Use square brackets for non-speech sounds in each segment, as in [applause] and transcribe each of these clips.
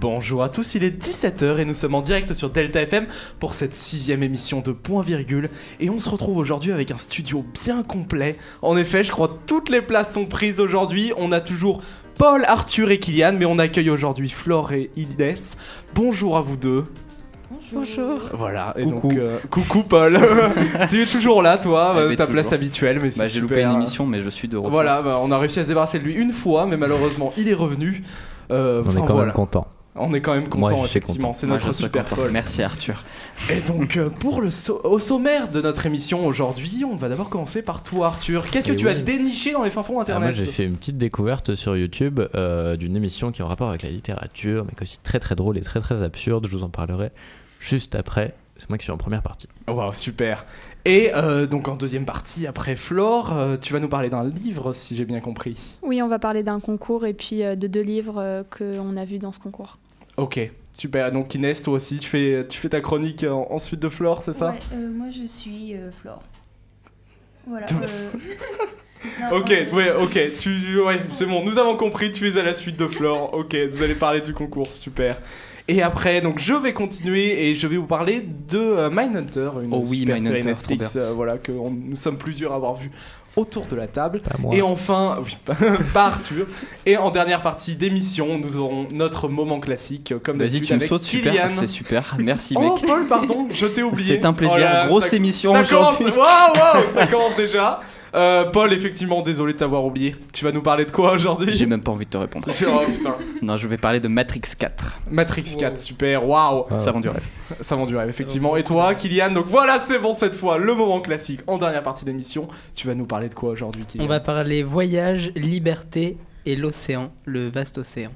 Bonjour à tous, il est 17h et nous sommes en direct sur Delta FM pour cette sixième émission de Point Virgule. Et on se retrouve aujourd'hui avec un studio bien complet. En effet, je crois que toutes les places sont prises aujourd'hui. On a toujours Paul, Arthur et Kylian, mais on accueille aujourd'hui Flore et Inès. Bonjour à vous deux. Bonjour. Voilà, et Coucou. donc euh, coucou Paul. [laughs] tu es toujours là, toi, Eh euh, ta toujours. place habituelle, mais c'est Bah, j'ai loupé une émission, mais je suis de retour. Voilà, bah, on a réussi à se débarrasser de lui une fois, mais malheureusement il est revenu. Euh, On est quand voilà. même content. On est quand même Moi, content, suis effectivement. content. C'est Moi, notre suis super content. Merci Arthur. Et donc, euh, pour le so- au sommaire de notre émission aujourd'hui, on va d'abord commencer par toi, Arthur. Qu'est-ce que Eh tu as déniché dans les fins fonds Ah, internet moi, j'ai fait une petite découverte sur YouTube euh, d'une émission qui est en rapport avec la littérature, mais qui est aussi très très drôle et très très absurde. Je vous en parlerai juste après. C'est moi qui suis en première partie. Wow, super. Et euh, donc, en deuxième partie, après Flore, euh, tu vas nous parler d'un livre, si j'ai bien compris. Oui, on va parler d'un concours et puis euh, de deux livres euh, qu'on a vus dans ce concours. Ok, super. Donc, Inès, toi aussi, tu fais, tu fais ta chronique en, en suite de Flore, c'est ça? Ouais, euh, moi je suis euh, Flore. Voilà. Euh, [laughs] non, Ok, euh, ouais, ok, tu, ouais, c'est bon, nous avons compris, tu es à la suite de Flore. Ok, vous allez parler du concours, super. Et après, donc je vais continuer et je vais vous parler de euh, Mindhunter, une Oh oui, super série Netflix, euh, voilà que on- nous sommes plusieurs à avoir vu autour de la table. Et enfin, [laughs] oui, pas, Arthur. Et en dernière partie d'émission, nous aurons notre moment classique, euh, comme Vas-y, d'habitude tu me avec sautes, super. Kylian. C'est super. Merci, mec. Oh Paul, pardon, je t'ai oublié. C'est un plaisir. Oh là Grosse ça- émission aujourd'hui. waouh, waouh, ça commence déjà. Euh, Paul, effectivement, désolé de t'avoir oublié. Tu vas nous parler de quoi aujourd'hui? J'ai même pas envie de te répondre. [laughs] Oh, putain. Non, je vais parler de Matrix 4. Matrix 4, super, waouh. Ah. Ça vend du rêve. Ça vend du rêve, effectivement. Et toi, Kylian, donc voilà, c'est bon cette fois, le moment classique en dernière partie d'émission. Tu vas nous parler de quoi aujourd'hui, Kylian? On va parler voyage, liberté et l'océan, le vaste océan.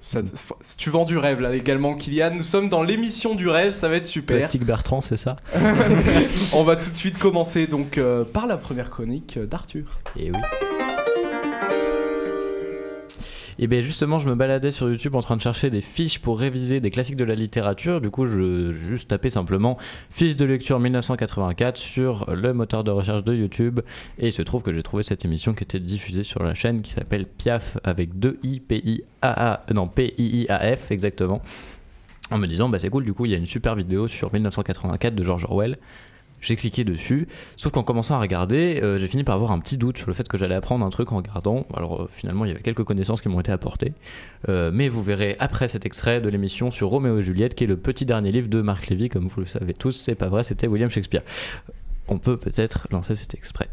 Ça- si tu vends du rêve là également, Kylian. Nous sommes dans l'émission du rêve, ça va être super. Plastique Bertrand, c'est ça [laughs] On va tout de suite commencer donc euh, par la première chronique euh, d'Arthur. Et oui. Et bien justement, je me baladais sur YouTube en train de chercher des fiches pour réviser des classiques de la littérature. Du coup, je juste tapé simplement fiche de lecture 1984 sur le moteur de recherche de YouTube. Et il se trouve que j'ai trouvé cette émission qui était diffusée sur la chaîne qui s'appelle Piaf avec 2 I, P I A A, non P I I A F exactement. En me disant, bah c'est cool, du coup, il y a une super vidéo sur 1984 de George Orwell. J'ai cliqué dessus, sauf qu'en commençant à regarder, euh, j'ai fini par avoir un petit doute sur le fait que j'allais apprendre un truc en regardant. Alors euh, finalement, il y avait quelques connaissances qui m'ont été apportées. Euh, mais vous verrez après cet extrait de l'émission sur Roméo et Juliette, qui est le petit dernier livre de Marc Lévy, comme vous le savez tous, c'est pas vrai, c'était William Shakespeare. On peut peut-être lancer cet extrait.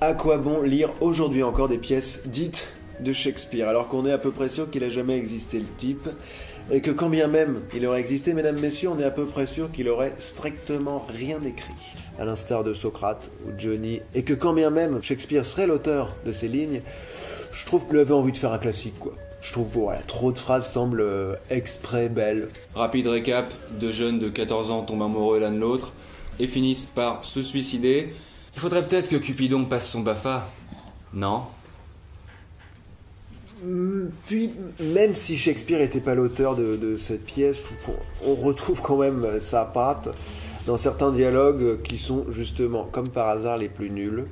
À quoi bon lire aujourd'hui encore des pièces dites de Shakespeare alors qu'on est à peu près sûr qu'il a jamais existé le type? Et que quand bien même il aurait existé, mesdames, messieurs, on est à peu près sûr qu'il aurait strictement rien écrit, à l'instar de Socrate ou Johnny, et que quand bien même Shakespeare serait l'auteur de ces lignes, je trouve qu'il avait envie de faire un classique, quoi. Je trouve, ouais, trop de phrases semblent euh, exprès belles. Rapide récap, deux jeunes de 14 ans tombent amoureux l'un de l'autre et finissent par se suicider. Il faudrait peut-être que Cupidon passe son BAFA. Non? Puis, même si Shakespeare n'était pas l'auteur de, cette pièce, on retrouve quand même sa patte dans certains dialogues qui sont justement, comme par hasard, les plus nuls.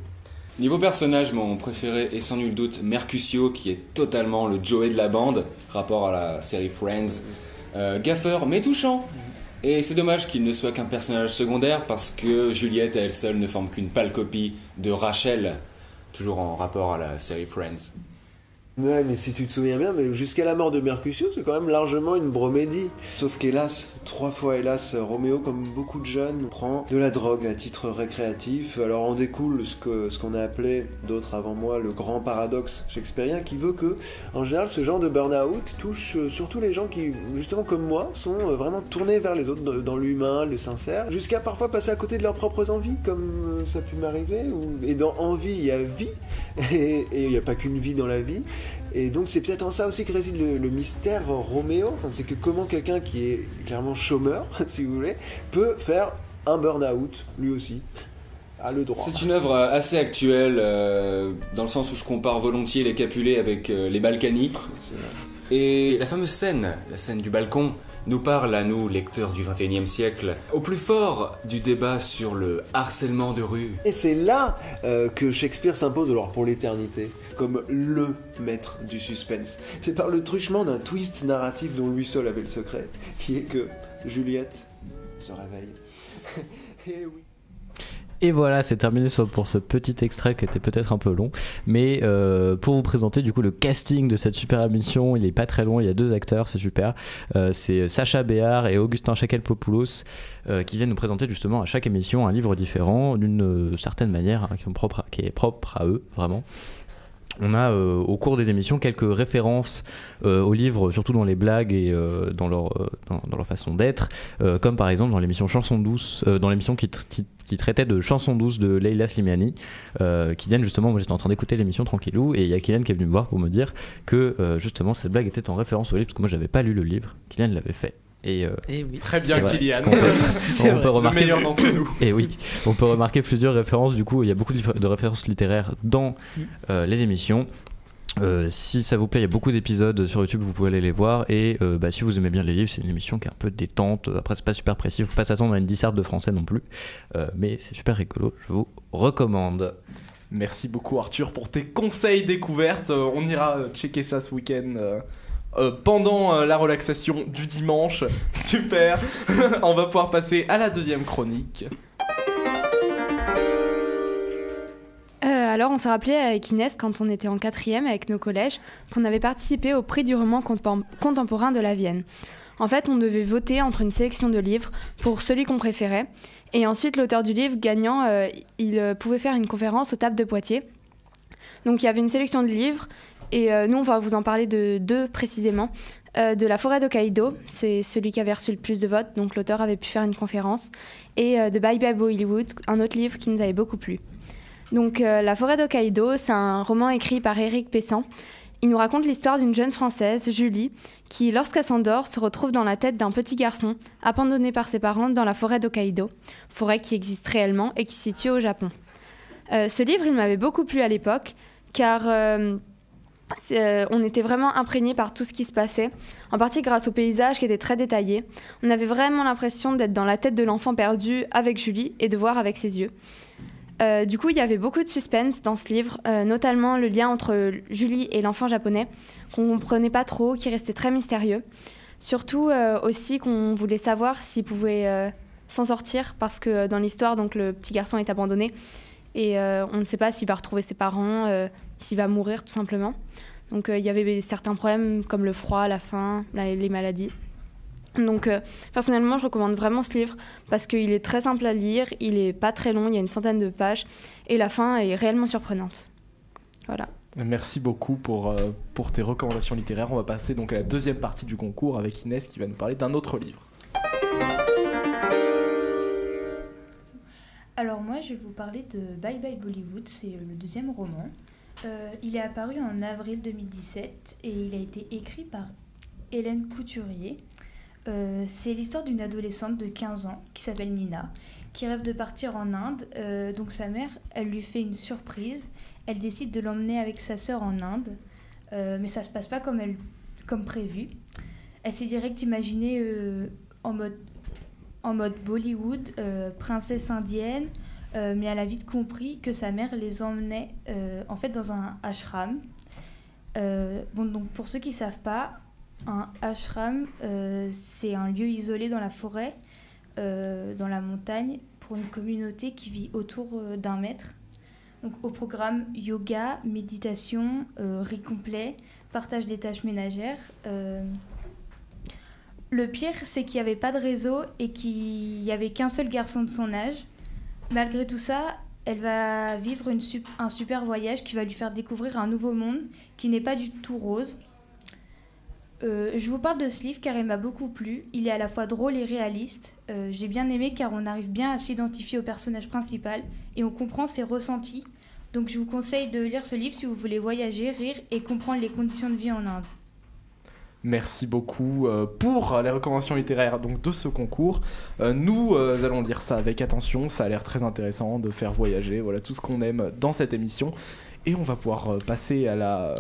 Niveau personnage, mon préféré est sans nul doute Mercutio, qui est totalement le Joey de la bande, rapport à la série Friends. Euh, gaffeur, mais touchant. Et c'est dommage qu'il ne soit qu'un personnage secondaire parce que Juliette à elle seule ne forme qu'une pâle copie de Rachel, toujours en rapport à la série Friends. Ouais, mais si tu te souviens bien, mais jusqu'à la mort de Mercutio, c'est quand même largement une bromédie. Sauf qu'hélas, trois fois hélas, Roméo, comme beaucoup de jeunes, prend de la drogue à titre récréatif. Alors en découle ce ce qu'on a appelé, d'autres avant moi, le grand paradoxe shakespearien, qui veut que, en général, ce genre de burn-out touche euh, surtout les gens qui, justement comme moi, sont euh, vraiment tournés vers les autres, dans- l'humain, le sincère, jusqu'à parfois passer à côté de leurs propres envies, comme euh, ça a pu m'arriver. Et dans envie, il y a vie, [laughs] et il n'y a pas qu'une vie dans la vie. Et donc c'est peut-être en ça aussi que réside le, le mystère Roméo. Enfin, c'est que comment quelqu'un qui est clairement chômeur, [laughs] si vous voulez, peut faire un burn-out, lui aussi, a le droit. C'est une œuvre euh, assez actuelle, euh, dans le sens où je compare volontiers les Capulets avec euh, les Balkany. Et la fameuse scène, la scène du balcon, nous parle à nous, lecteurs du 21e siècle, au plus fort du débat sur le harcèlement de rue. Et c'est là euh, que Shakespeare s'impose alors pour l'éternité, comme LE maître du suspense. C'est par le truchement d'un twist narratif dont lui seul avait le secret, qui est que Juliette se réveille. [laughs] Et oui. Et voilà, c'est terminé pour ce petit extrait qui était peut-être un peu long. Mais euh, pour vous présenter du coup le casting de cette super émission, il est pas très long, il y a deux acteurs, c'est super. Euh, c'est Sacha Béard et Augustin Chakel-Popoulos euh, qui viennent nous présenter justement à chaque émission un livre différent d'une certaine manière hein, qui, qui est propre à eux, vraiment. On a euh, au cours des émissions quelques références euh, aux livres, surtout dans les blagues et euh, dans, leur, façon d'être, comme par exemple dans l'émission Chanson douce, dans l'émission qui, qui- qui traitait de Chanson douce de Leila Slimani. Kylian, justement, moi j'étais en train d'écouter l'émission tranquillou et il y a Kylian qui est venu me voir pour me dire que justement cette blague était en référence au livre parce que moi j'avais pas lu le livre, Kylian l'avait fait. Et, euh, Et oui. Très bien, vrai, Kylian. qu'on peut- [laughs] C'est on peut Le remarquer meilleur d'entre nous. [laughs] et oui, on peut remarquer plusieurs références. Du coup, il y a beaucoup de références littéraires dans euh, les émissions. Euh, si ça vous plaît, il y a beaucoup d'épisodes sur YouTube, vous pouvez aller les voir. Et euh, bah, si vous aimez bien les livres, c'est une émission qui est un peu détente. Après, c'est pas super précis, faut pas s'attendre à une disserte de français non plus. Euh, mais c'est super rigolo, je vous recommande. Merci beaucoup Arthur pour tes conseils découvertes. Euh, on ira checker ça ce week-end. Euh, pendant euh, la relaxation du dimanche. [laughs] Super. [laughs] on va pouvoir passer à la deuxième chronique. Euh, alors, on s'est rappelé avec Inès, quand on était en quatrième avec nos collèges, qu'on avait participé au prix du roman contem- contemporain de la Vienne. En fait, on devait voter entre une sélection de livres pour celui qu'on préférait. Et ensuite, l'auteur du livre gagnant, il pouvait faire une conférence aux tables de Poitiers. Donc, il y avait une sélection de livres. Et euh, nous, on va vous en parler de deux précisément. Euh, de La forêt d'Hokkaido, c'est celui qui avait reçu le plus de votes, donc l'auteur avait pu faire une conférence. Et euh, de Bye Bye Bollywood, un autre livre qui nous avait beaucoup plu. Donc, La forêt d'Hokkaido, c'est un roman écrit par Éric Pessan. Il nous raconte l'histoire d'une jeune Française, Julie, qui, lorsqu'elle s'endort, se retrouve dans la tête d'un petit garçon, abandonné par ses parents dans la forêt d'Hokkaido, forêt qui existe réellement et qui se situe au Japon. Ce livre, il m'avait beaucoup plu à l'époque, car euh, on était vraiment imprégné par tout ce qui se passait, en partie grâce au paysage qui était très détaillé. On avait vraiment l'impression d'être dans la tête de l'enfant perdu avec Julie et de voir avec ses yeux. Euh, du coup, il y avait beaucoup de suspense dans ce livre, euh, notamment le lien entre Julie et l'enfant japonais, qu'on ne comprenait pas trop, qui restait très mystérieux. Surtout aussi qu'on voulait savoir s'il pouvait s'en sortir, parce que dans l'histoire, donc le petit garçon est abandonné et on ne sait pas s'il va retrouver ses parents, s'il va mourir tout simplement. Donc euh, il y avait certains problèmes comme le froid, la faim, la- les maladies. Donc euh, personnellement, je recommande vraiment ce livre parce qu'il est très simple à lire, il est pas très long, il y a une centaine de pages et la fin est réellement surprenante. Voilà. Merci beaucoup pour, euh, pour tes recommandations littéraires. On va passer donc à la deuxième partie du concours avec Inès qui va nous parler d'un autre livre. Alors moi, je vais vous parler de Bye Bye Bollywood, c'est le deuxième roman. Euh, il est apparu en avril 2017 et il a été écrit par Hélène Couturier. Euh, c'est l'histoire d'une adolescente de 15 ans qui s'appelle Nina, qui rêve de partir en Inde. Euh, donc sa mère, elle lui fait une surprise. Elle décide de l'emmener avec sa sœur en Inde, mais ça se passe pas comme, elle, comme prévu. Elle s'est direct imaginée en mode en mode Bollywood, princesse indienne, euh, mais elle a vite compris que sa mère les emmenait euh, en fait dans un ashram. Euh, donc pour ceux qui ne savent pas, un ashram, c'est un lieu isolé dans la forêt, dans la montagne, pour une communauté qui vit autour d'un maître. Donc au programme yoga, méditation, riz complet, partage des tâches ménagères. le pire, c'est qu'il n'y avait pas de réseau et qu'il n'y avait qu'un seul garçon de son âge. Malgré tout ça, elle va vivre un super voyage qui va lui faire découvrir un nouveau monde qui n'est pas du tout rose. Euh, je vous parle de ce livre car il m'a beaucoup plu. Il est à la fois drôle et réaliste. Euh, J'ai bien aimé car on arrive bien à s'identifier au personnage principal et on comprend ses ressentis. Donc je vous conseille de lire ce livre si vous voulez voyager, rire et comprendre les conditions de vie en Inde. Merci beaucoup euh, pour les recommandations littéraires donc, de ce concours. Euh, nous euh, allons lire ça avec attention, ça a l'air très intéressant de faire voyager, voilà tout ce qu'on aime dans cette émission. Et on va pouvoir euh, passer à la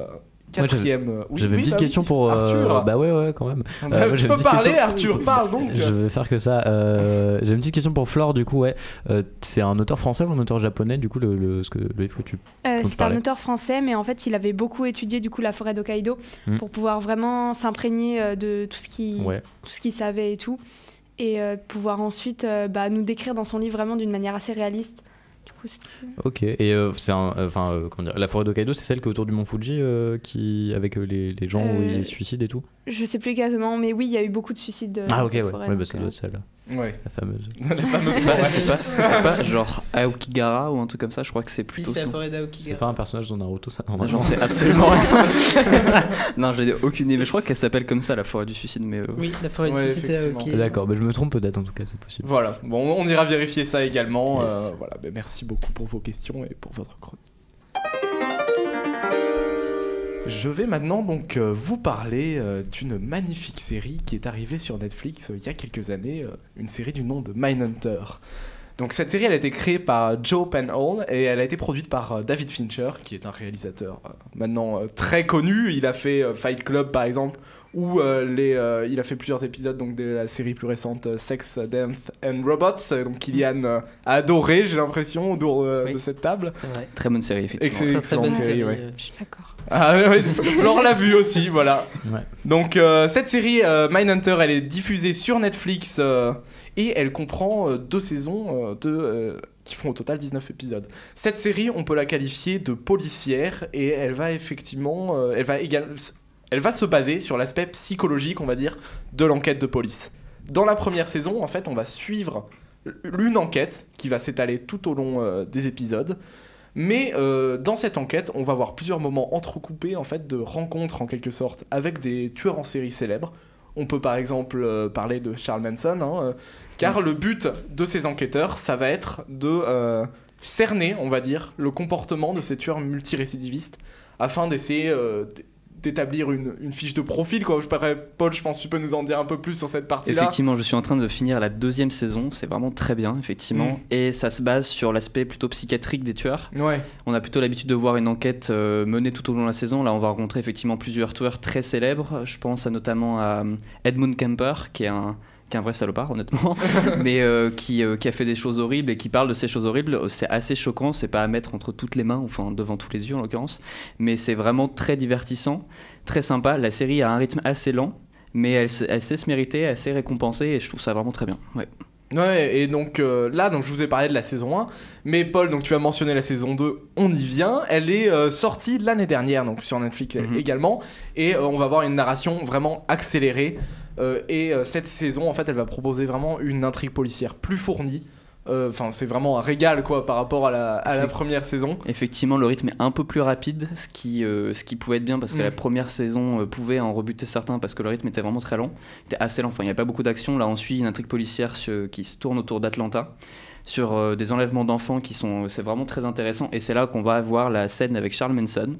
quatrième. euh, oui, J'avais oui, une petite bah oui. question pour. euh, Arthur. bah ouais, ouais, quand même. Bah, euh, tu peux parler, question. Arthur, parle donc. Je vais faire que ça. Euh, J'ai une petite question pour Flore, du coup, ouais. Euh, c'est un auteur français ou un auteur japonais, du coup, le, le, ce que, le livre que tu. Euh, c'est un auteur français, mais en fait, il avait beaucoup étudié du coup la forêt d'Hokkaido Mm. pour pouvoir vraiment s'imprégner de tout ce qui, Ouais. tout ce qu'il savait et tout, et euh, pouvoir ensuite euh, bah, nous décrire dans son livre vraiment d'une manière assez réaliste. Ok. Et euh, c'est un. euh, Enfin, euh, comment dire. La forêt d'Hokkaido, c'est celle qui est autour du mont Fuji, euh, qui, avec euh, les, les gens où Euh, ils se suicident et tout? je sais plus exactement, mais oui, il y a eu beaucoup de suicides. euh, Ah, ok, ouais. ouais bah, ça euh, doit être celle-là, Ouais. la fameuse. [laughs] La fameuse C'est pas, forêt. c'est pas, c'est pas genre Aokigara ou un truc comme ça, je crois que c'est Si, plutôt c'est la son. forêt C'est d'Aokigara. pas un personnage dans Naruto, ça normalement. J'en sais absolument [laughs] rien. [laughs] non, j'ai aucune idée, mais je crois qu'elle s'appelle comme ça, la forêt du suicide. Mais euh, Oui, la forêt Ouais, du suicide, c'est effectivement. D'accord, bah, je me trompe peut-être en tout cas, c'est possible. Voilà, bon, on ira vérifier ça également. Yes. euh, voilà, ben, merci beaucoup pour vos questions et pour votre chronique. Je vais maintenant donc euh, vous parler euh, d'une magnifique série qui est arrivée sur Netflix euh, il y a quelques années, une série du nom de Mindhunter. Donc cette série a été créée par Joe Penhall et elle a été produite par David Fincher qui est un réalisateur maintenant très connu. Il a fait Fight Club par exemple ou euh, les, euh, il a fait plusieurs épisodes donc de la série plus récente euh, Sex, Death and Robots. Donc Kylian euh, a adoré j'ai l'impression autour euh, Oui. de cette table. Très bonne série, effectivement. Excellent. Très très bonne excellente série, série. ouais. euh, Je suis d'accord. Ah ouais, Flore l'a vu aussi, voilà. Ouais. Donc euh, cette série euh, Mindhunter, elle est diffusée sur Netflix euh, et elle comprend euh, deux saisons euh, de, euh, qui font au total 19 épisodes. Cette série, on peut la qualifier de policière et elle va effectivement, euh, elle va également, elle va se baser sur l'aspect psychologique, on va dire, de l'enquête de police. Dans la première saison, en fait, on va suivre une enquête qui va s'étaler tout au long euh, des épisodes. Mais euh, dans cette enquête, on va voir plusieurs moments entrecoupés en fait de rencontres en quelque sorte avec des tueurs en série célèbres. On peut par exemple euh, parler de Charles Manson, hein, car le but de ces enquêteurs, ça va être de cerner, on va dire, le comportement de ces tueurs multirécidivistes afin d'essayer d'établir une, une fiche de profil. Quoi. Paul, je pense que tu peux nous en dire un peu plus sur cette partie-là. Effectivement, je suis en train de finir la deuxième saison, c'est vraiment très bien, effectivement. Mm. Et ça se base sur l'aspect plutôt psychiatrique des tueurs. Ouais, On a plutôt l'habitude de voir une enquête euh, menée tout au long de la saison. Là, on va rencontrer effectivement plusieurs tueurs très célèbres. Je pense à, notamment à euh, Edmund Kemper, qui est un, qui est un vrai salopard, honnêtement, [laughs] mais euh, qui, euh, qui a fait des choses horribles et qui parle de ces choses horribles. C'est assez choquant, c'est pas à mettre entre toutes les mains, enfin devant tous les yeux en l'occurrence, mais c'est vraiment très divertissant, très sympa. La série a un rythme assez lent. Mais elle, sait se mériter, elle sait récompenser et je trouve ça vraiment très bien. Ouais. Ouais, et donc euh, là, donc, je vous ai parlé de la saison 1, mais Paul, donc tu as mentionné la saison 2, on y vient. Elle est euh, sortie l'année dernière, donc sur Netflix euh, Mhm. également, et euh, on va voir une narration vraiment accélérée. Euh, et euh, cette saison, en fait, elle va proposer vraiment une intrigue policière plus fournie. Euh, Enfin, c'est vraiment un régal, quoi, par rapport à la, à la Effect- première saison. Effectivement, le rythme est un peu plus rapide, ce qui, euh, ce qui pouvait être bien parce que Mm. la première saison euh, pouvait en rebuter certains parce que le rythme était vraiment très lent. Il était assez lent, enfin, il n'y a pas beaucoup d'action. Là, on suit une intrigue policière qui se tourne autour d'Atlanta sur euh, des enlèvements d'enfants qui sont. C'est vraiment très intéressant et c'est là qu'on va voir la scène avec Charles Manson,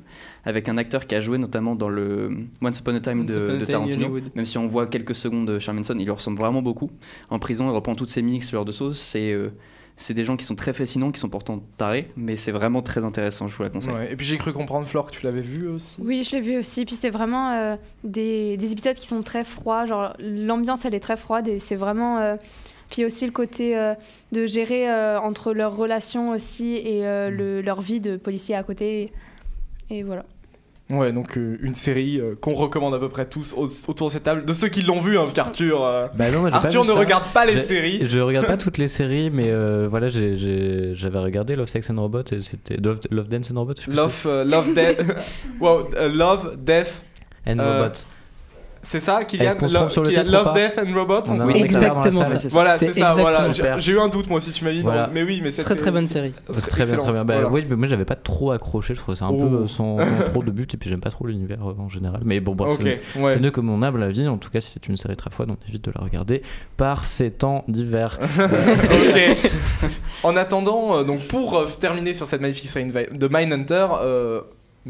avec un acteur qui a joué notamment dans le Once Upon a Time Once de, Tarantino. Hollywood. Même si on voit quelques secondes de Charles Manson, il lui ressemble vraiment beaucoup. En prison, il reprend toutes ses mimiques, ce genre de choses. C'est. euh, c'est des gens qui sont très fascinants, qui sont pourtant tarés, mais c'est vraiment très intéressant, je vous la conseille. Ouais, Et puis j'ai cru comprendre, Flore, que tu l'avais vu aussi. Oui, je l'ai vu aussi. Puis c'est vraiment euh, des, des épisodes qui sont très froids. Genre, l'ambiance, elle est très froide et c'est vraiment. euh, Puis aussi le côté euh, de gérer euh, entre leurs relations aussi et euh, le- leur vie de policier à côté. Et voilà. Ouais, donc euh, une série euh, qu'on recommande à peu près tous au- autour de cette table. De ceux qui l'ont vu, hein, parce qu'Arthur. euh, Bah non, Arthur ne ça. regarde pas les séries. Je regarde pas [laughs] toutes les séries, mais euh, voilà, j'avais regardé Love, Sex and Robots et c'était Love, Love, Dance and Robots. je sais plus Love, euh, love, Death. [laughs] wow, love, Death. and euh, Robots. C'est ça, Kylian trompe Love, sur le Kylian, Love, Death and Robots. On a on Exactement la ça. c'est. Voilà, c'est C'est ça. Voilà. J'ai- eu un doute moi aussi, tu m'as dit. Voilà. mais oui, mais cette Très très bonne série. c'est Très bien, très bien. Bah, voilà. Oui, mais moi j'avais pas trop accroché, je trouvais ça un Oh. peu euh, sans, [laughs] trop de but et puis j'aime pas trop l'univers euh, en général. Mais bon, bref, c'est ouais. c'est mieux que mon humble avis. En tout cas, si c'est une série très froide, on évite de la regarder par ces temps d'hiver. [laughs] ok. En attendant, euh, donc pour euh, terminer sur cette magnifique série de Mindhunter,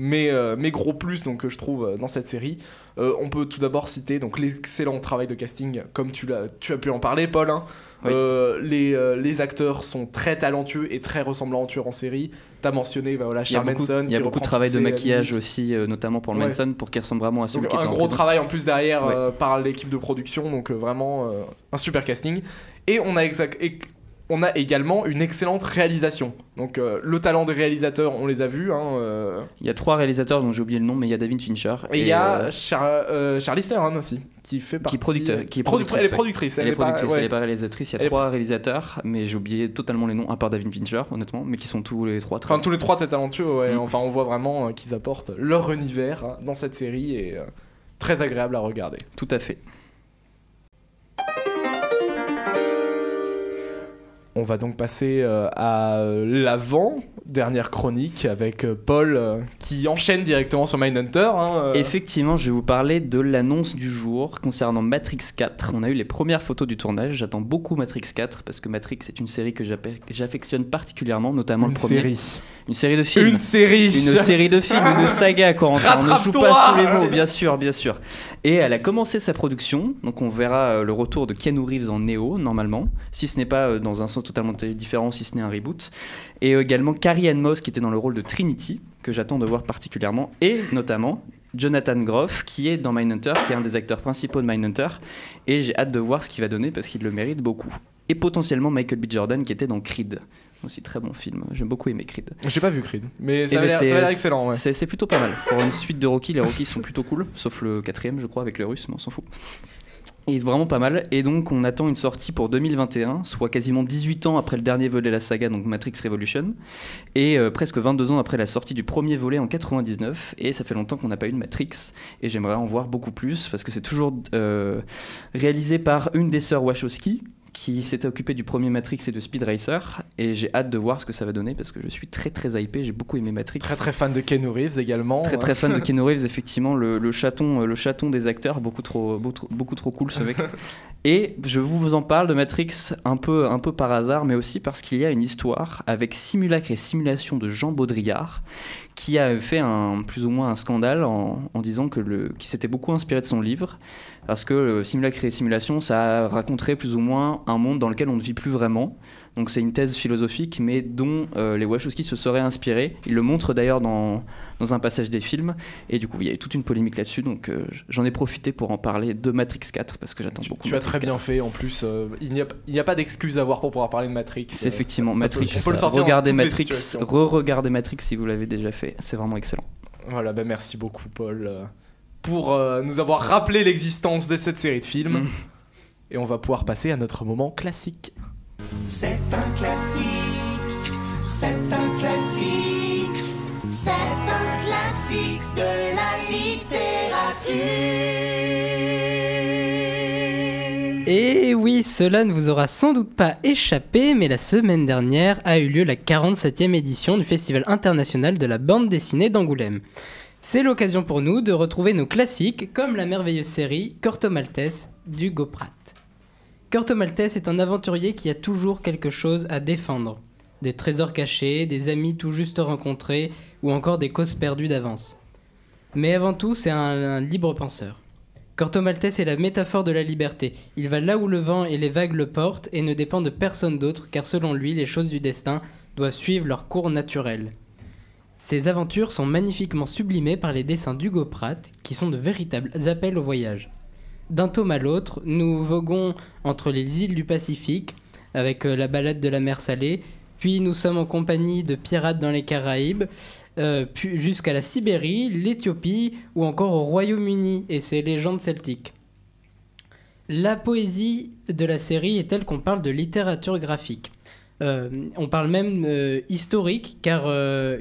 euh, mes, euh, mes gros plus donc, que je trouve euh, dans cette série. Euh, on peut tout d'abord citer donc, l'excellent travail de casting, comme tu, l'as, tu as pu en parler, Paul. hein. Oui. Euh, les, euh, les acteurs sont très talentueux et très ressemblants en série. T'as mentionné bah, voilà, Il y a Charles beaucoup, Manson. il y a beaucoup de travail de maquillage aussi, euh, notamment pour le Ouais. Manson, pour qu'il ressemble vraiment à celui Donc qui un gros travail en plus derrière Ouais. euh, par l'équipe de production, donc euh, vraiment euh, un super casting. Et on a, exact- on a également une excellente réalisation. Donc euh, le talent des réalisateurs, on les a vus. hein, euh, Il y a trois réalisateurs dont j'ai oublié le nom, mais il y a David Fincher. et il y a euh, Char- euh, Charlize Theron aussi, qui fait partie. producteur- qui est Product- productrice, Elle est productrice. Elle est n'est pas- productrice, ouais. elle est pas réalisatrice. Il y Elle a est trois réalisateurs, mais j'ai oublié totalement les noms, à part David Fincher, honnêtement, mais qui sont tous les trois très Enfin, tous les trois très talentueux, ouais. Mm. Enfin, on voit vraiment qu'ils apportent leur univers hein, dans cette série et très agréable à regarder. Tout à fait. On va donc passer euh, à l'avant dernière chronique avec euh, Paul euh, qui enchaîne directement sur Mindhunter. Hein, euh. Effectivement, je vais vous parler de l'annonce du jour concernant Matrix 4. On a eu les premières photos du tournage. J'attends beaucoup Matrix 4 parce que Matrix est une série que j'affectionne particulièrement, notamment une le premier. série. Une série de films. Une série. Une série de films, une [laughs] saga, Corentin. On ne joue pas sous les mots, bien sûr, bien sûr. Et elle a commencé sa production, donc on verra euh, le retour de Keanu Reeves en Neo, normalement, si ce n'est pas euh, dans un sens totalement différent, si ce n'est un reboot. Et euh, également Carrie Ann Moss, qui était dans le rôle de Trinity, que j'attends de voir particulièrement, et notamment Jonathan Groff, qui est dans Mindhunter, qui est un des acteurs principaux de Mindhunter, et j'ai hâte de voir ce qu'il va donner parce qu'il le mérite beaucoup. Et potentiellement Michael B. Jordan, qui était dans Creed. Aussi très bon film, j'aime beaucoup aimé Creed. J'ai pas vu Creed, mais Eh ça a ben, l'air excellent. Ouais. C'est plutôt pas mal. Pour une suite de Rocky, les Rocky sont plutôt cool, sauf le quatrième, je crois, avec les Russes, mais on s'en fout. Il est vraiment pas mal. Et donc, on attend une sortie pour 2021, soit quasiment 18 ans après le dernier volet de la saga, donc Matrix Revolution, et euh, presque 22 ans après la sortie du premier volet en 99. Et ça fait longtemps qu'on n'a pas eu de Matrix, et j'aimerais en voir beaucoup plus, parce que c'est toujours euh, réalisé par une des sœurs Wachowski, qui s'était occupée du premier Matrix et de Speed Racer, et j'ai hâte de voir ce que ça va donner, parce que je suis très très hypé, j'ai beaucoup aimé Matrix. Très très fan de Keanu Reeves également. Très très fan de Keanu Reeves, [laughs] effectivement, le, le chaton, le chaton des acteurs, beaucoup trop, beaucoup, trop- beaucoup trop cool ce mec. [laughs] Et je vous en parle de Matrix un peu, un peu par hasard, mais aussi parce qu'il y a une histoire avec simulacre et simulation de Jean Baudrillard, qui a fait un, plus ou moins un scandale en, disant que le, qu'il s'était beaucoup inspiré de son livre, parce que le simulacre et simulation, ça raconterait plus ou moins un monde dans lequel on ne vit plus vraiment. Donc c'est une thèse philosophique, mais dont euh, les Wachowski se seraient inspirés. Ils le montrent d'ailleurs dans, dans un passage des films. Et du coup, il y a eu toute une polémique là-dessus. Donc euh, j'en ai profité pour en parler de Matrix 4, parce que j'attends beaucoup. tu as Matrix très bien 4. fait en plus. euh, il n'y a, a pas d'excuse à avoir pour pouvoir parler de Matrix. C'est effectivement ça- ça peut- Matrix. on peut le sortir regardez Matrix, re-regardez Matrix si vous l'avez déjà fait. C'est vraiment excellent. Voilà, bah merci beaucoup Paul pour nous avoir rappelé l'existence de cette série de films. Mm. Et on va pouvoir passer à notre moment classique. C'est un classique, c'est un classique, c'est un classique de la littérature. Et oui, cela ne vous aura sans doute pas échappé, mais la semaine dernière a eu lieu la 47e édition du Festival international de la bande dessinée d'Angoulême. C'est l'occasion pour nous de retrouver nos classiques comme la merveilleuse série Corto Maltese d'Hugo Pratt. Corto Maltese est un aventurier qui a toujours quelque chose à défendre. Des trésors cachés, des amis tout juste rencontrés ou encore des causes perdues d'avance. Mais avant tout, c'est un, libre penseur. Corto Maltese est la métaphore de la liberté. Il va là où le vent et les vagues le portent et ne dépend de personne d'autre car selon lui, les choses du destin doivent suivre leur cours naturel. Ces aventures sont magnifiquement sublimées par les dessins d'Hugo Pratt qui sont de véritables appels au voyage. D'un tome à l'autre, nous voguons entre les îles du Pacifique avec euh, la balade de la mer Salée, puis nous sommes en compagnie de pirates dans les Caraïbes, euh, jusqu'à la Sibérie, l'Éthiopie ou encore au Royaume-Uni et ses légendes celtiques. La poésie de la série est telle qu'on parle de littérature graphique. Euh, on parle même euh, historique car euh,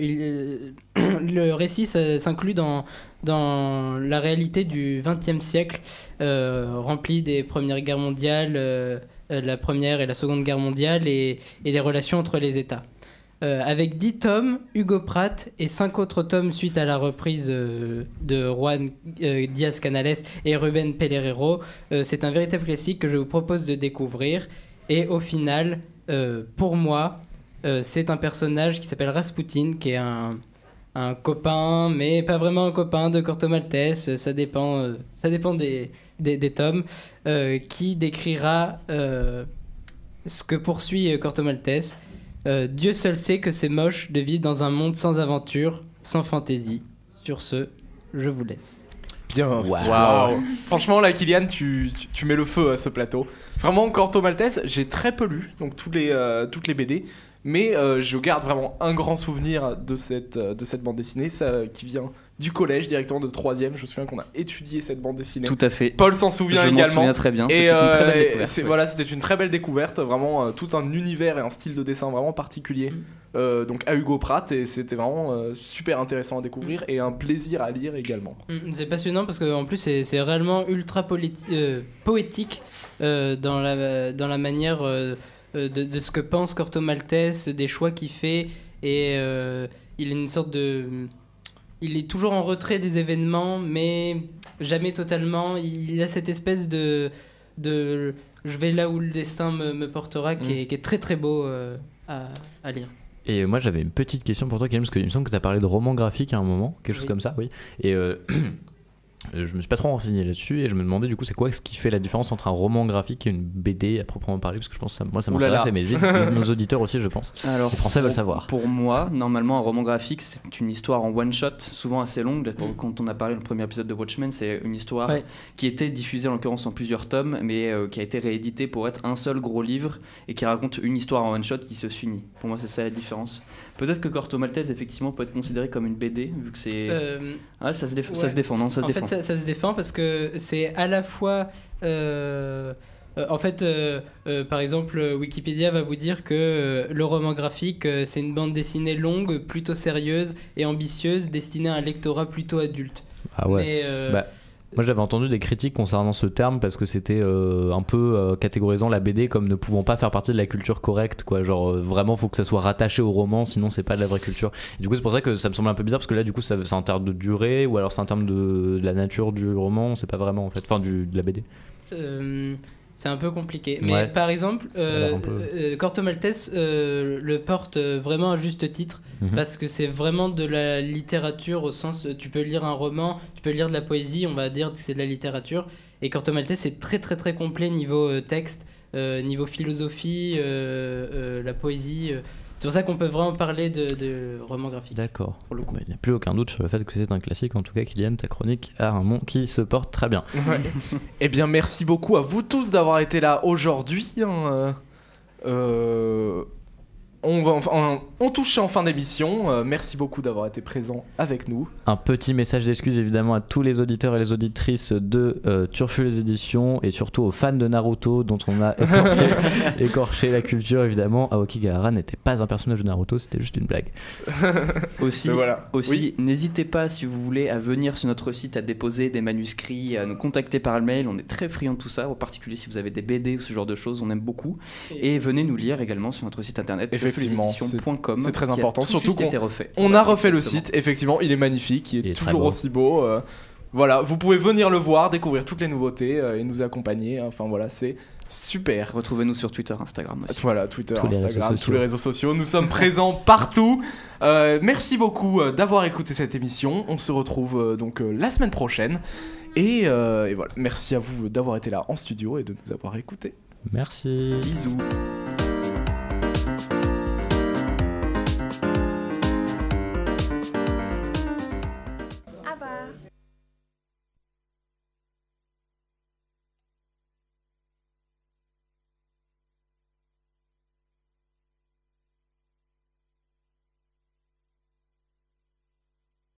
[clears throat] le récit s'inclut dans, la réalité du XXe siècle, rempli des Premières Guerres mondiales, la Première et la Seconde Guerre mondiale et, des relations entre les États. Avec 10 tomes, Hugo Pratt et 5 autres tomes suite à la reprise de Juan Diaz Canales et Ruben Pellerero, euh, c'est un véritable classique que je vous propose de découvrir. Et au final, euh, pour moi, euh, c'est un personnage qui s'appelle Rasputin, qui est un, copain, mais pas vraiment un copain de Corto Maltese. Ça dépend, euh, ça dépend des, des, des tomes. euh, qui décrira euh, ce que poursuit euh, Corto Maltese. Euh, Dieu seul sait que c'est moche de vivre dans un monde sans aventure, sans fantaisie. Sur ce, je vous laisse. Bien, waouh. Franchement, là, Kylian, tu, tu, tu mets le feu à ce plateau. Vraiment, Corto Maltese, j'ai très peu lu, donc tous les, euh, toutes les BD. Mais euh, je garde vraiment un grand souvenir de cette, euh, de cette bande dessinée, ça, qui vient du collège, directement de 3ème. Je me souviens qu'on a étudié cette bande dessinée. Tout à fait. Paul s'en souvient Je m'en également. souviens très bien. Et C'était une très belle euh, découverte. c'est- ouais. voilà, c'était une très belle découverte, vraiment euh, tout un univers et un style de dessin vraiment particulier. Mm. euh, donc à Hugo Pratt et c'était vraiment euh, super intéressant à découvrir et un plaisir à lire également. Mm, C'est passionnant parce qu'en plus c'est réellement ultra euh, poétique euh, dans, la, dans la manière de, de ce que pense Corto Maltese, des choix qu'il fait et euh, il est une sorte de... Il est toujours en retrait des événements mais jamais totalement. Il a cette espèce de... de je vais là où le destin me, me portera qui, Mm. est, qui est très très beau euh, à, à lire. Et moi j'avais une petite question pour toi, Kylian, parce qu'il me semble que tu as parlé de roman graphique à un moment, quelque chose Oui. comme ça, oui. Et euh, [clears throat] je me suis pas trop renseigné là-dessus, et je me demandais du coup c'est quoi ce qui fait la différence entre un roman graphique et une BD à proprement parler, parce que je pense que ça- moi ça m'intéresse, et mes, [laughs] nos auditeurs aussi, je pense. Alors, Les Français veulent savoir. Pour moi, normalement, un roman graphique, c'est une histoire en one shot, souvent assez longue. Mm. Quand on a parlé dans le premier épisode de Watchmen, c'est une histoire Ouais. qui était diffusée en l'occurrence en plusieurs tomes, mais euh, qui a été rééditée pour être un seul gros livre et qui raconte une histoire en one shot qui se finit. Pour moi, c'est ça la différence. Peut-être que Corto Maltese, effectivement, peut être considéré comme une BD, vu que c'est. Euh, Ah, ça se, déf- ça ouais. se défend, non Ça se en défend. fait, ça, ça se défend parce que c'est à la fois. euh, euh, en fait, euh, euh, par exemple, Wikipédia va vous dire que euh, le roman graphique, euh, c'est une bande dessinée longue, plutôt sérieuse et ambitieuse, destinée à un lectorat plutôt adulte. Ah ouais. Mais, euh, Bah, Moi j'avais entendu des critiques concernant ce terme parce que c'était euh, un peu euh, catégorisant la BD comme ne pouvant pas faire partie de la culture correcte quoi. Genre euh, vraiment faut que ça soit rattaché au roman sinon c'est pas de la vraie culture. Du coup c'est pour ça que ça me semble un peu bizarre parce que là du coup c'est en termes de durée ou alors c'est en termes de, la nature du roman sait pas vraiment en fait. Enfin de la BD Euh, c'est un peu compliqué. Mais Ouais. par exemple, euh, peu- euh, Corto Maltese euh, le porte vraiment à juste titre Mhm. parce que c'est vraiment de la littérature au sens tu peux lire un roman, tu peux lire de la poésie, on va dire que c'est de la littérature. Et Corto Maltese c'est très très très complet niveau texte, niveau philosophie, la poésie. C'est pour ça qu'on peut vraiment parler de, de roman graphique. d'accord Pour le coup. Il n'y a plus aucun doute sur le fait que c'est un classique en tout cas Kylian ta chronique a un nom qui se porte très bien Ouais. [laughs] eh bien, merci beaucoup à vous tous d'avoir été là aujourd'hui. hein, euh, on, va, enfin, on touche en fin d'émission. Euh, merci beaucoup d'avoir été présent avec nous. Un petit message d'excuse évidemment à tous les auditeurs et les auditrices de euh, éditions et surtout aux fans de Naruto dont on a écorché, [laughs] écorché la culture évidemment. Aoki Gahara n'était pas un personnage de Naruto, c'était juste une blague. [laughs] Aussi, Mais voilà. aussi Oui. n'hésitez pas si vous voulez à venir sur notre site à déposer des manuscrits, à nous contacter par mail. On est très friands de tout ça, en particulier si vous avez des BD ou ce genre de choses, on aime beaucoup. Et venez nous lire également sur notre site internet Effectivement, c'est très important, tout surtout qu'on-. On a refait le site, effectivement, il est magnifique, il est, Il est très toujours beau. aussi beau. euh, voilà, vous pouvez venir le voir, découvrir toutes les nouveautés euh, et nous accompagner. Enfin voilà, c'est super. Retrouvez-nous sur Twitter, Instagram aussi. Voilà, Twitter, Tous les réseaux Instagram, tous sociaux. les réseaux sociaux. Nous sommes présents [laughs] partout. Euh, merci beaucoup euh, d'avoir écouté cette émission. On se retrouve euh, donc euh, la semaine prochaine. Et, euh, et voilà, merci à vous d'avoir été là en studio et de nous avoir écoutés. Merci. Bisous.